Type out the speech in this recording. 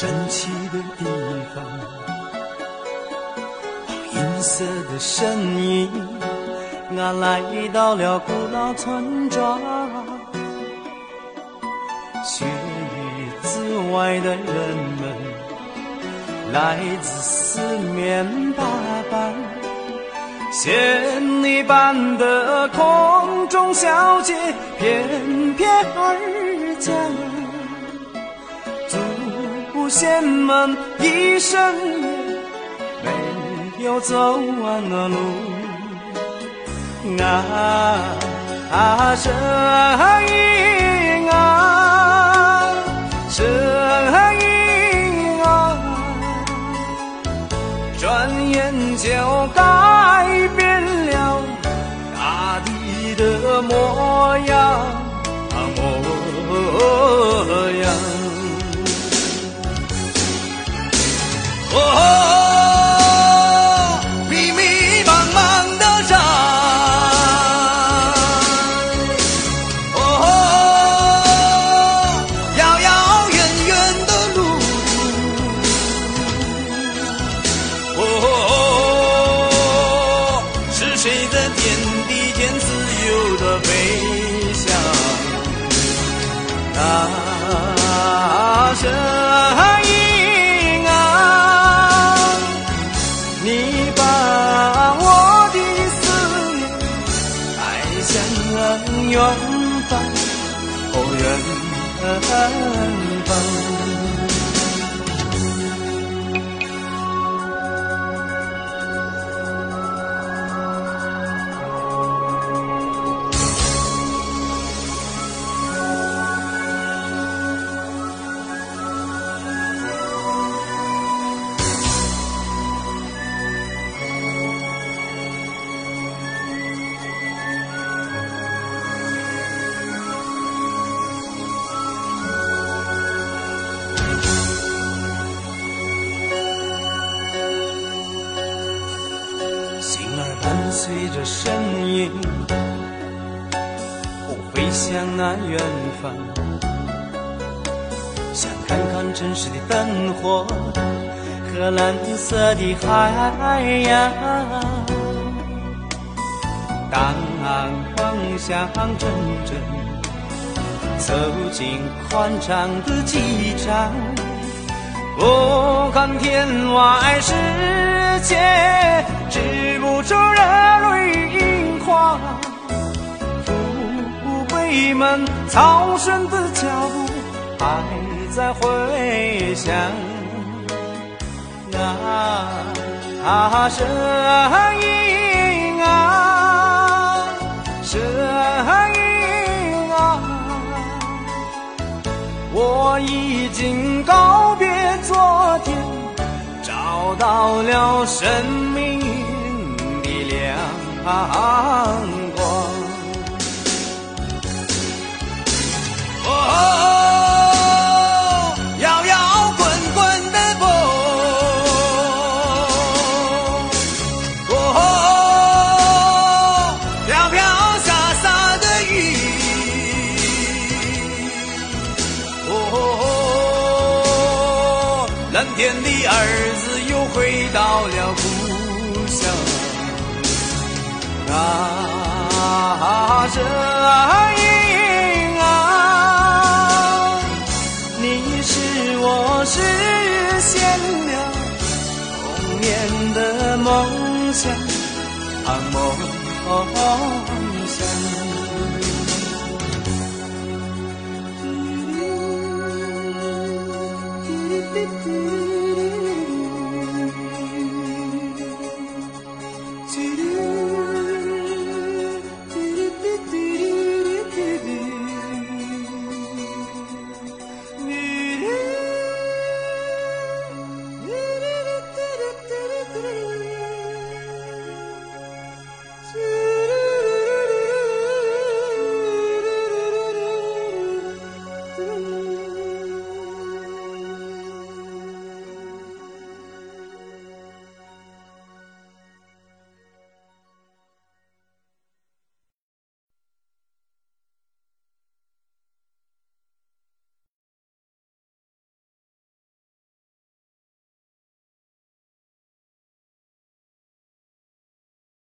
神奇的地方，银色的身影，俺来到了古老村庄。雪域之外的人们，来自四面八方，仙女般的空中小姐翩翩而降。仙们一生没有走完的路，啊，声音啊，声音啊，转眼就改变了大地的模样，在天地间自由的飞翔。大声吟啊，你把我的思念带向了远方，哦，远方。随着身影，我飞向那远方，想看看城市的灯火和蓝色的海洋。当方向阵阵走进宽敞的机场，我看天外世界，止不住热你们操神的脚步还在回响，啊，声音啊，声音啊，我已经告别昨天，找到了生命。阳光，天的儿子又回到了故乡。啊，声音啊，你是我实现了童年的梦想啊，梦